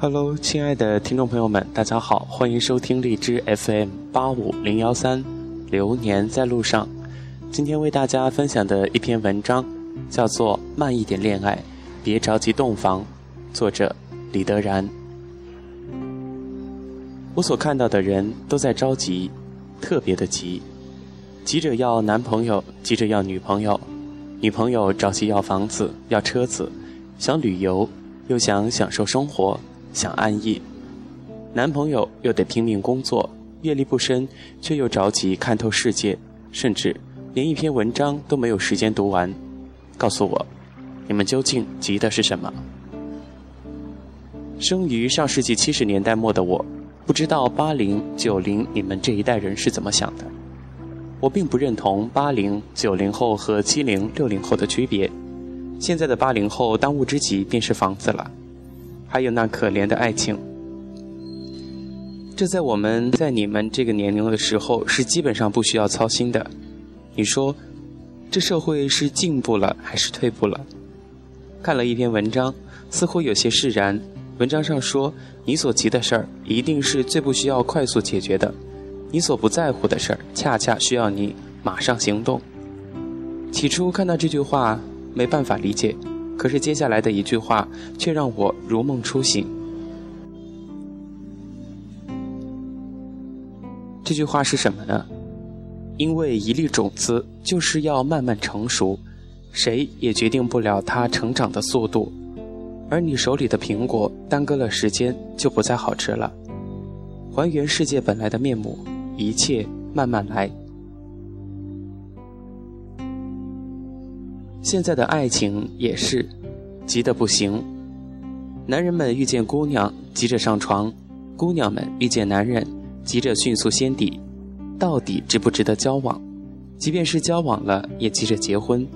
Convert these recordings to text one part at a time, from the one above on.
Hello，亲爱的听众朋友们，大家好，欢迎收听荔枝 FM 八五零幺三，流年在路上。今天为大家分享的一篇文章，叫做《慢一点恋爱，别着急洞房》，作者李德然。我所看到的人都在着急，特别的急，急着要男朋友，急着要女朋友，女朋友着急要房子、要车子，想旅游，又想享受生活。想安逸，男朋友又得拼命工作，阅历不深，却又着急看透世界，甚至连一篇文章都没有时间读完。告诉我，你们究竟急的是什么？生于上世纪七十年代末的我，不知道八零九零你们这一代人是怎么想的。我并不认同八零九零后和七零六零后的区别。现在的八零后当务之急便是房子了。还有那可怜的爱情，这在我们在你们这个年龄的时候是基本上不需要操心的。你说，这社会是进步了还是退步了？看了一篇文章，似乎有些释然。文章上说，你所急的事儿一定是最不需要快速解决的，你所不在乎的事儿，恰恰需要你马上行动。起初看到这句话，没办法理解。可是接下来的一句话却让我如梦初醒。这句话是什么呢？因为一粒种子就是要慢慢成熟，谁也决定不了它成长的速度，而你手里的苹果耽搁了时间就不再好吃了。还原世界本来的面目，一切慢慢来。现在的爱情也是急得不行，男人们遇见姑娘急着上床，姑娘们遇见男人急着迅速先底，到底值不值得交往？即便是交往了，也急着结婚，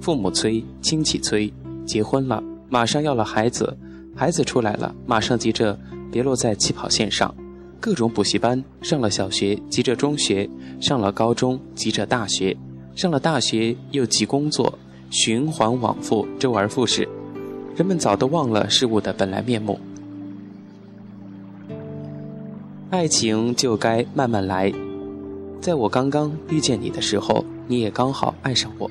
父母催，亲戚催，结婚了马上要了孩子，孩子出来了马上急着别落在起跑线上，各种补习班上了小学急着中学，上了高中急着大学，上了大学又急工作。循环往复，周而复始，人们早都忘了事物的本来面目。爱情就该慢慢来，在我刚刚遇见你的时候，你也刚好爱上我，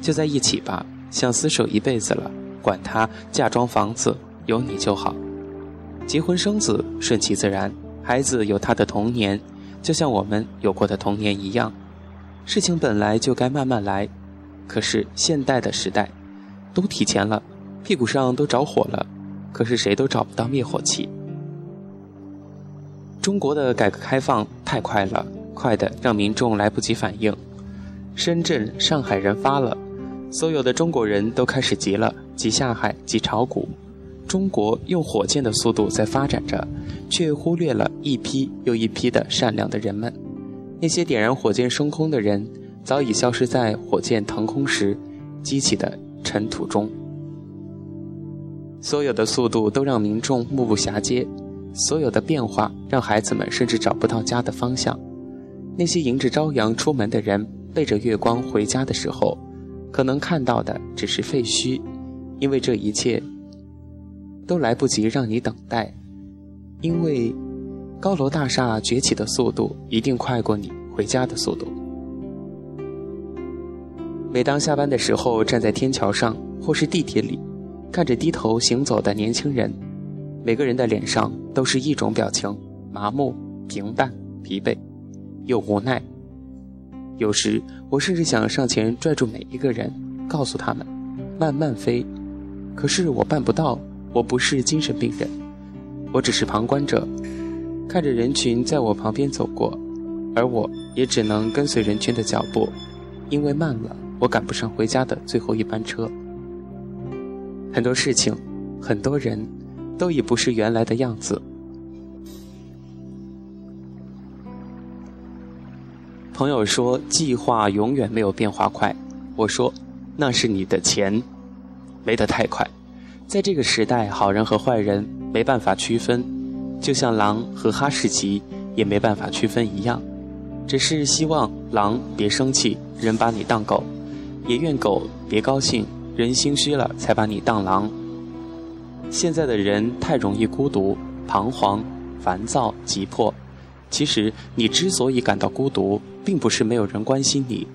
就在一起吧，想厮守一辈子了，管他嫁妆房子，有你就好，结婚生子顺其自然，孩子有他的童年，就像我们有过的童年一样，事情本来就该慢慢来。可是现代的时代，都提前了，屁股上都着火了，可是谁都找不到灭火器。中国的改革开放太快了，快的让民众来不及反应。深圳、上海人发了，所有的中国人都开始急了，急下海，急炒股。中国用火箭的速度在发展着，却忽略了一批又一批的善良的人们，那些点燃火箭升空的人。早已消失在火箭腾空时激起的尘土中。所有的速度都让民众目不暇接，所有的变化让孩子们甚至找不到家的方向。那些迎着朝阳出门的人，背着月光回家的时候，可能看到的只是废墟，因为这一切都来不及让你等待，因为高楼大厦崛起的速度一定快过你回家的速度。每当下班的时候，站在天桥上或是地铁里，看着低头行走的年轻人，每个人的脸上都是一种表情：麻木、平淡、疲惫，又无奈。有时我甚至想上前拽住每一个人，告诉他们：慢慢飞。可是我办不到，我不是精神病人，我只是旁观者，看着人群在我旁边走过，而我也只能跟随人群的脚步，因为慢了。我赶不上回家的最后一班车，很多事情，很多人，都已不是原来的样子。朋友说计划永远没有变化快，我说那是你的钱，没得太快。在这个时代，好人和坏人没办法区分，就像狼和哈士奇也没办法区分一样。只是希望狼别生气，人把你当狗。也愿狗别高兴，人心虚了才把你当狼。现在的人太容易孤独、彷徨、烦躁、急迫。其实，你之所以感到孤独，并不是没有人关心你，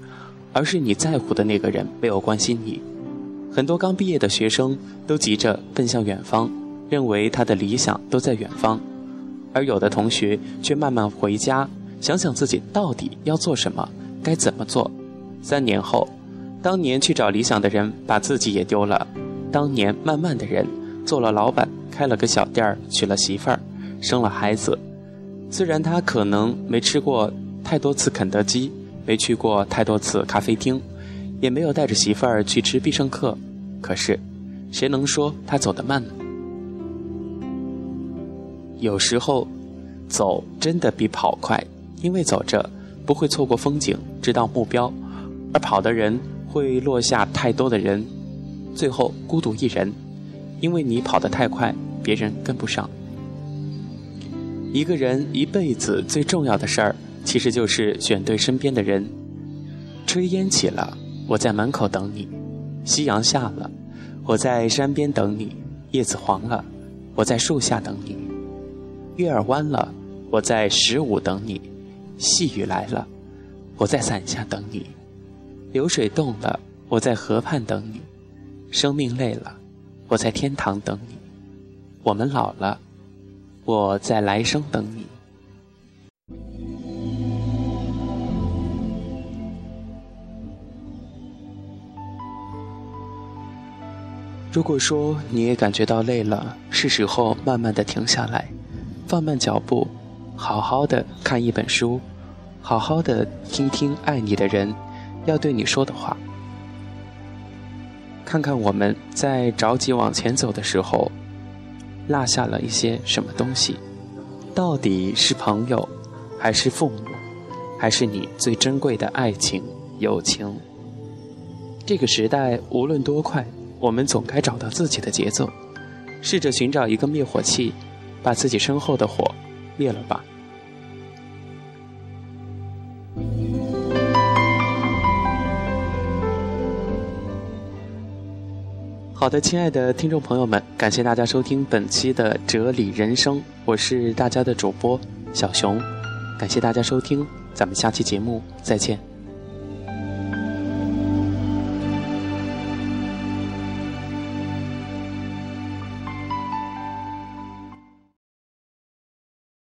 而是你在乎的那个人没有关心你。很多刚毕业的学生都急着奔向远方，认为他的理想都在远方，而有的同学却慢慢回家，想想自己到底要做什么，该怎么做。三年后，当年去找理想的人把自己也丢了，当年慢慢的人做了老板，开了个小店儿，娶了媳妇儿，生了孩子。虽然他可能没吃过太多次肯德基，没去过太多次咖啡厅，也没有带着媳妇儿去吃必胜客，可是，谁能说他走得慢呢？有时候，走真的比跑快，因为走着不会错过风景，知道目标；而跑的人会落下太多的人，最后孤独一人，因为你跑得太快，别人跟不上。一个人一辈子最重要的事儿，其实就是选对身边的人。炊烟起了，我在门口等你；夕阳下了，我在山边等你；叶子黄了，我在树下等你；月儿弯了，我在十五等你；细雨来了，我在伞下等你；流水动了，我在河畔等你；生命累了，我在天堂等你；我们老了。我在来生等你。如果说你也感觉到累了，是时候慢慢的停下来，放慢脚步，好好的看一本书，好好的听听爱你的人要对你说的话，看看我们在着急往前走的时候。落下了一些什么东西？到底是朋友，还是父母，还是你最珍贵的爱情、友情？这个时代无论多快，我们总该找到自己的节奏，试着寻找一个灭火器，把自己身后的火灭了吧。好的，亲爱的听众朋友们，感谢大家收听本期的《哲理人生》，我是大家的主播小熊，感谢大家收听，咱们下期节目再见。